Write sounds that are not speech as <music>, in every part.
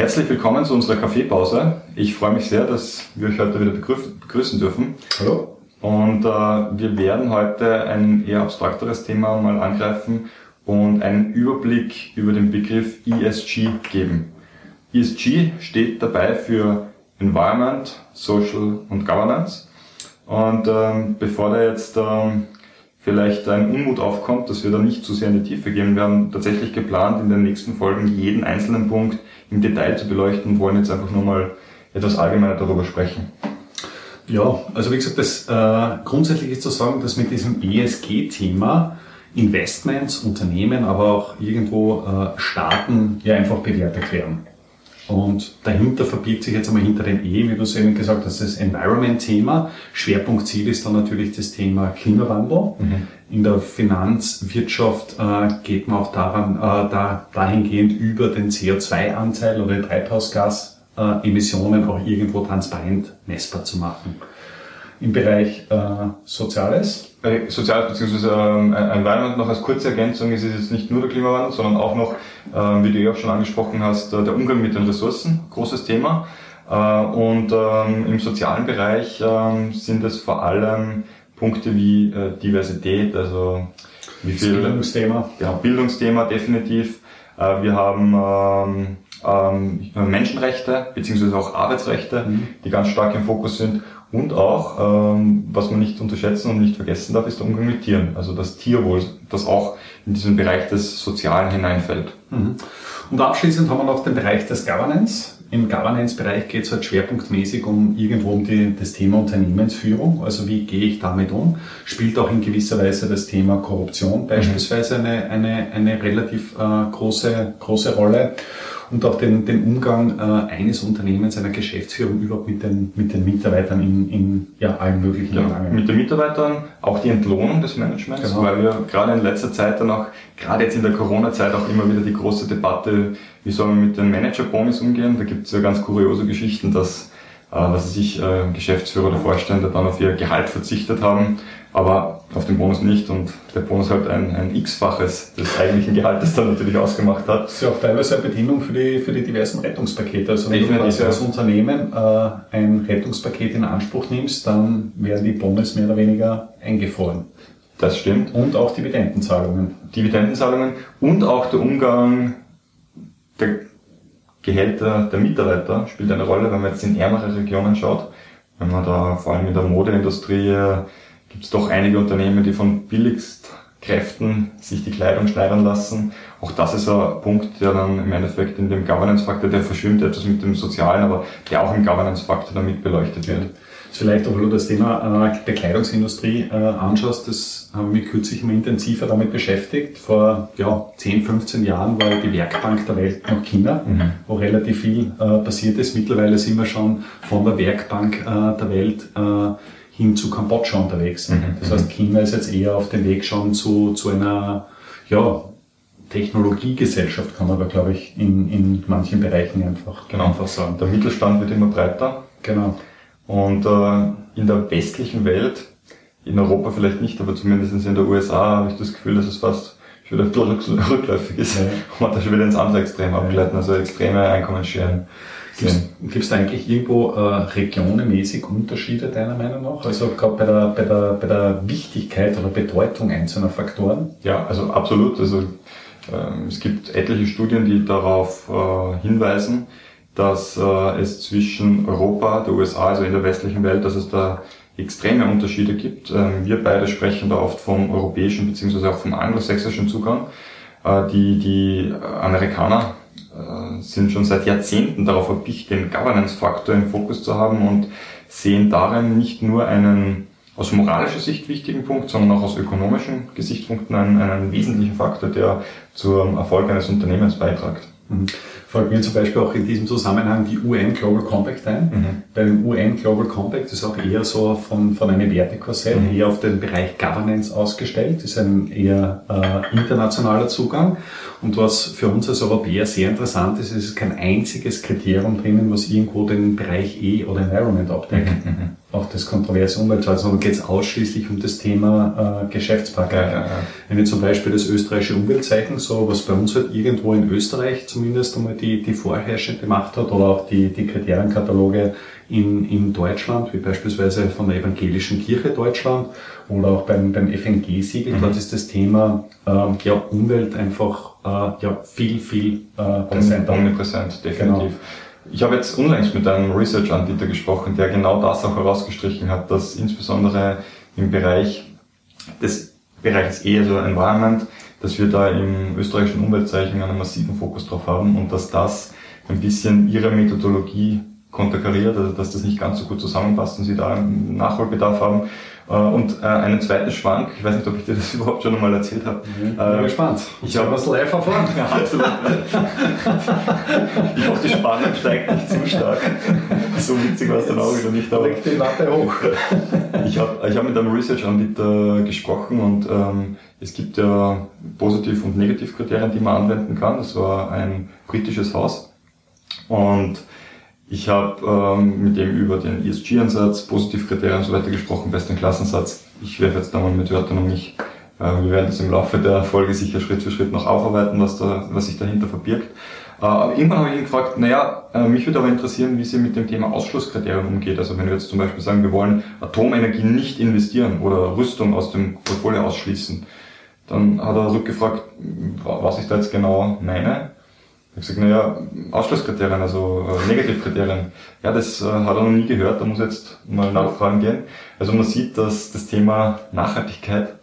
Herzlich willkommen zu unserer Kaffeepause. Ich freue mich sehr, dass wir euch heute wieder begrüßen dürfen. Hallo. Und äh, wir werden heute ein eher abstrakteres Thema mal angreifen und einen Überblick über den Begriff ESG geben. ESG steht dabei für Environment, Social und Governance. Und ähm, bevor da jetzt ähm, vielleicht ein Unmut aufkommt, dass wir da nicht zu sehr in die Tiefe gehen, wir haben tatsächlich geplant, in den nächsten Folgen jeden einzelnen Punkt im Detail zu beleuchten wollen jetzt einfach nur mal etwas allgemeiner darüber sprechen. Ja, also wie gesagt, das, äh, grundsätzlich ist zu sagen, dass mit diesem ESG-Thema Investments, Unternehmen, aber auch irgendwo äh, Staaten ja einfach bewertet werden. Und dahinter verbirgt sich jetzt einmal hinter dem E, wie du es eben gesagt hast, das Environment-Thema. Schwerpunktziel ist dann natürlich das Thema Klimawandel. Mhm. In der Finanzwirtschaft äh, geht man auch daran, äh, da, dahingehend über den CO2-Anteil oder Treibhausgasemissionen auch irgendwo transparent messbar zu machen. Im Bereich äh, Soziales bei Soziales bzw. Ähm, Environment noch als kurze Ergänzung ist es jetzt nicht nur der Klimawandel, sondern auch noch, ähm, wie du ja auch schon angesprochen hast, äh, der Umgang mit den Ressourcen, großes Thema. Äh, und ähm, im sozialen Bereich ähm, sind es vor allem Punkte wie äh, Diversität, also wie viel... Bildungsthema. Ja, Bildungsthema definitiv. Äh, wir haben ähm, ähm, Menschenrechte beziehungsweise auch Arbeitsrechte, mhm. die ganz stark im Fokus sind und auch, ähm, was man nicht unterschätzen und nicht vergessen darf, ist der Umgang mit Tieren. Also das Tierwohl, das auch in diesen Bereich des Sozialen hineinfällt. Mhm. Und abschließend haben wir noch den Bereich des Governance. Im Governance-Bereich geht es halt schwerpunktmäßig um irgendwo um die, das Thema Unternehmensführung. Also wie gehe ich damit um? Spielt auch in gewisser Weise das Thema Korruption beispielsweise mhm. eine, eine, eine relativ äh, große, große Rolle und auch den, den Umgang äh, eines Unternehmens, einer Geschäftsführung überhaupt mit den, mit den Mitarbeitern in, in ja, allen möglichen ja, Belangen. Mit den Mitarbeitern, auch die Entlohnung des Managements, genau. weil wir gerade in letzter Zeit dann auch, gerade jetzt in der Corona-Zeit auch immer wieder die große Debatte, wie soll man mit den Manager-Bonus umgehen? Da gibt es ja ganz kuriose Geschichten, dass äh, was sich äh, Geschäftsführer oder Vorstände dann auf ihr Gehalt verzichtet haben aber auf den Bonus nicht und der Bonus halt ein, ein x-faches des eigentlichen Gehaltes dann natürlich ausgemacht hat. Das ist ja auch teilweise eine Bedingung für die, für die diversen Rettungspakete. Also wenn du quasi als Unternehmen äh, ein Rettungspaket in Anspruch nimmst, dann werden die Bonus mehr oder weniger eingefroren. Das stimmt. Und auch Dividendenzahlungen. Dividendenzahlungen und auch der Umgang der Gehälter der Mitarbeiter spielt eine Rolle, wenn man jetzt in ärmere Regionen schaut. Wenn man da vor allem in der Modeindustrie gibt es doch einige Unternehmen, die von Billigstkräften sich die Kleidung schneidern lassen. Auch das ist ein Punkt, der dann im Endeffekt in dem Governance-Faktor, der verschwimmt etwas mit dem Sozialen, aber der auch im Governance-Faktor damit beleuchtet wird. Vielleicht auch, du das Thema äh, Bekleidungsindustrie äh, anschaust, das haben wir kürzlich immer intensiver damit beschäftigt. Vor ja, 10, 15 Jahren war die Werkbank der Welt noch China, mhm. wo relativ viel äh, passiert ist. Mittlerweile sind wir schon von der Werkbank äh, der Welt äh, hin zu Kambodscha unterwegs. Mhm. Das heißt, China ist jetzt eher auf dem Weg schon zu, zu einer ja, Technologiegesellschaft, kann man da, glaube ich, in, in manchen Bereichen einfach, genau. einfach sagen. Der Mittelstand wird immer breiter. Genau. Und äh, in der westlichen Welt, in Europa vielleicht nicht, aber zumindest in den USA habe ich das Gefühl, dass es fast schon wieder rückläufig ist. Ja. <laughs> Und man da schon wieder ins andere Extrem abgleiten, also extreme Einkommensscheren. Gibt es da eigentlich irgendwo äh, regionenmäßig Unterschiede deiner Meinung nach? Also gerade bei der, bei, der, bei der Wichtigkeit oder Bedeutung einzelner Faktoren? Ja, also absolut. Also äh, es gibt etliche Studien, die darauf äh, hinweisen, dass äh, es zwischen Europa, der USA, also in der westlichen Welt, dass es da extreme Unterschiede gibt. Ähm, wir beide sprechen da oft vom europäischen beziehungsweise auch vom anglosächsischen Zugang. Äh, die, die Amerikaner äh, sind schon seit Jahrzehnten darauf erpicht, den Governance-Faktor im Fokus zu haben und sehen darin nicht nur einen aus moralischer Sicht wichtigen Punkt, sondern auch aus ökonomischen Gesichtspunkten einen, einen wesentlichen Faktor, der zum Erfolg eines Unternehmens beiträgt. Mhm fällt mir zum Beispiel auch in diesem Zusammenhang die UN Global Compact ein. Mhm. Beim UN Global Compact ist auch eher so von, von einem Wertekorsett mhm. eher auf den Bereich Governance ausgestellt, ist ein eher äh, internationaler Zugang. Und was für uns als Europäer sehr interessant ist, ist kein einziges Kriterium drinnen, was irgendwo den Bereich E oder Environment abdeckt. Mhm. Auch das kontroverse Umweltschutz, sondern geht es ausschließlich um das Thema äh, Geschäftspartner. Ja, ja, ja. Wenn ich zum Beispiel das österreichische Umweltzeichen, so was bei uns halt irgendwo in Österreich zumindest einmal die, die vorherrschende Macht hat, oder auch die, die Kriterienkataloge in, in Deutschland, wie beispielsweise von der Evangelischen Kirche Deutschland oder auch beim, beim FNG-Siegel, mhm. dort ist das Thema äh, ja, Umwelt einfach äh, ja, viel, viel äh, präsenter. Omnipräsent, definitiv. Genau. Ich habe jetzt unlängst mit einem Research-Anbieter gesprochen, der genau das auch herausgestrichen hat, dass insbesondere im Bereich des Bereichs E, also Environment, dass wir da im österreichischen Umweltzeichen einen massiven Fokus drauf haben und dass das ein bisschen ihre Methodologie konterkariert, also dass das nicht ganz so gut zusammenpasst und sie da einen Nachholbedarf haben. Äh, und äh, einen zweiten Schwank, ich weiß nicht, ob ich dir das <laughs> überhaupt schon einmal erzählt habe. Mhm, bin äh, gespannt. Ich habe was live erfahren. ja, absolut. ich hoffe, die Spannung steigt nicht zu stark. <laughs> So witzig war es dann auch wieder nicht. Aber Leg die Latte hoch. <laughs> ich habe ich hab mit einem Research-Anbieter gesprochen und ähm, es gibt ja Positiv- und Negativkriterien, die man anwenden kann. Das war ein britisches Haus. Und ich habe ähm, mit dem über den ESG-Ansatz, Positivkriterien und so weiter gesprochen, besten Klassensatz. Ich werfe jetzt da mal mit Wörtern um mich. Äh, wir werden das im Laufe der Folge sicher Schritt für Schritt noch aufarbeiten, was, da, was sich dahinter verbirgt. Äh, irgendwann habe ich ihn gefragt, naja, äh, mich würde aber interessieren, wie sie mit dem Thema Ausschlusskriterien umgeht. Also wenn wir jetzt zum Beispiel sagen, wir wollen Atomenergie nicht investieren oder Rüstung aus dem Portfolio ausschließen, dann hat er rückgefragt, was ich da jetzt genau meine. Ich habe gesagt, naja, Ausschlusskriterien, also äh, Negativkriterien. Ja, das äh, hat er noch nie gehört, da muss jetzt mal nachfragen gehen. Also man sieht, dass das Thema Nachhaltigkeit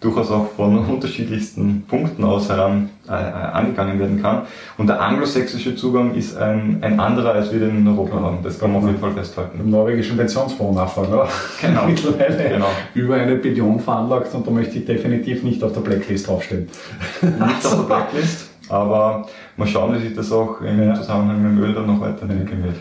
durchaus auch von <laughs> unterschiedlichsten Punkten aus heran äh, angegangen werden kann. Und der anglosächsische Zugang ist ein, ein anderer, als wir den in Europa haben. Das kann man auf jeden Fall festhalten. Im norwegischen Pensionsfonds nachfragen, oder? Genau. <laughs> Mittlerweile genau. über eine Billion veranlagt und da möchte ich definitiv nicht auf der Blacklist draufstehen. Nicht auf der <laughs> Blacklist? Aber mal schauen, wie sich das auch im ja. Zusammenhang mit dem Öl dann noch weiterentwickeln wird.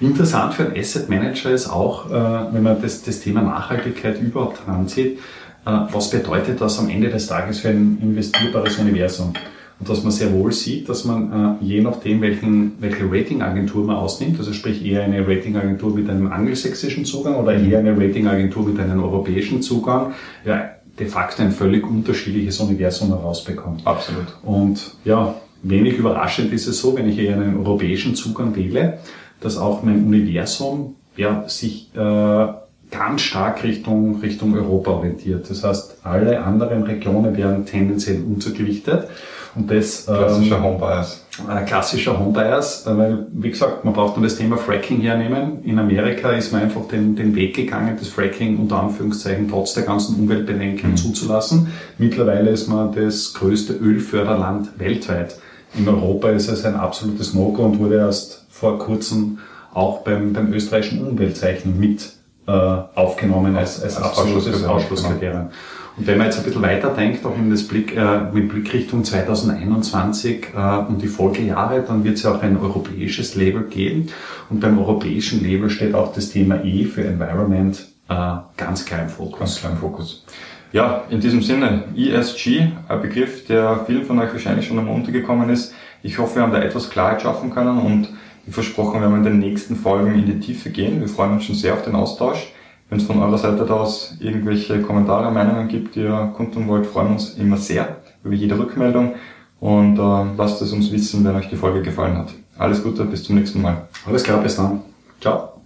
Interessant für einen Asset Manager ist auch, äh, wenn man das, das Thema Nachhaltigkeit überhaupt heranzieht, äh, was bedeutet das am Ende des Tages für ein investierbares Universum? Und dass man sehr wohl sieht, dass man äh, je nachdem, welchen, welche Ratingagentur man ausnimmt, also sprich eher eine Ratingagentur mit einem angelsächsischen Zugang oder eher eine Ratingagentur mit einem europäischen Zugang, ja, de facto ein völlig unterschiedliches Universum herausbekommt. Absolut. Und ja, wenig überraschend ist es so, wenn ich eher einen europäischen Zugang wähle, dass auch mein Universum ja, sich äh, ganz stark Richtung, Richtung Europa orientiert. Das heißt, alle anderen Regionen werden tendenziell untergewichtet. Und das, klassischer ähm, Home Bias. Äh, klassischer Home Bias, äh, weil, wie gesagt, man braucht nur das Thema Fracking hernehmen. In Amerika ist man einfach den, den Weg gegangen, das Fracking unter Anführungszeichen trotz der ganzen Umweltbedenken mhm. zuzulassen. Mittlerweile ist man das größte Ölförderland weltweit. In Europa ist es ein absolutes No-Go und wurde erst vor kurzem auch beim, beim österreichischen Umweltzeichen mit äh, aufgenommen als, als, als absolutes Ausschlusskriterium. Genau. Und wenn man jetzt ein bisschen weiterdenkt, auch in das Blick, äh, mit Blick Richtung 2021 äh, und die Folgejahre, dann wird es ja auch ein europäisches Label geben. Und beim europäischen Label steht auch das Thema E für Environment äh, ganz klar im Fokus. Ganz klar im Fokus. Ja, in diesem Sinne, ESG, ein Begriff, der vielen von euch wahrscheinlich schon einmal untergekommen ist. Ich hoffe, wir haben da etwas Klarheit schaffen können und wie versprochen, werden wir in den nächsten Folgen in die Tiefe gehen. Wir freuen uns schon sehr auf den Austausch. Wenn es von eurer Seite aus irgendwelche Kommentare, Meinungen gibt, die ihr kundtun wollt, freuen wir uns immer sehr über jede Rückmeldung und äh, lasst es uns wissen, wenn euch die Folge gefallen hat. Alles Gute, bis zum nächsten Mal. Alles klar, bis dann. Ciao.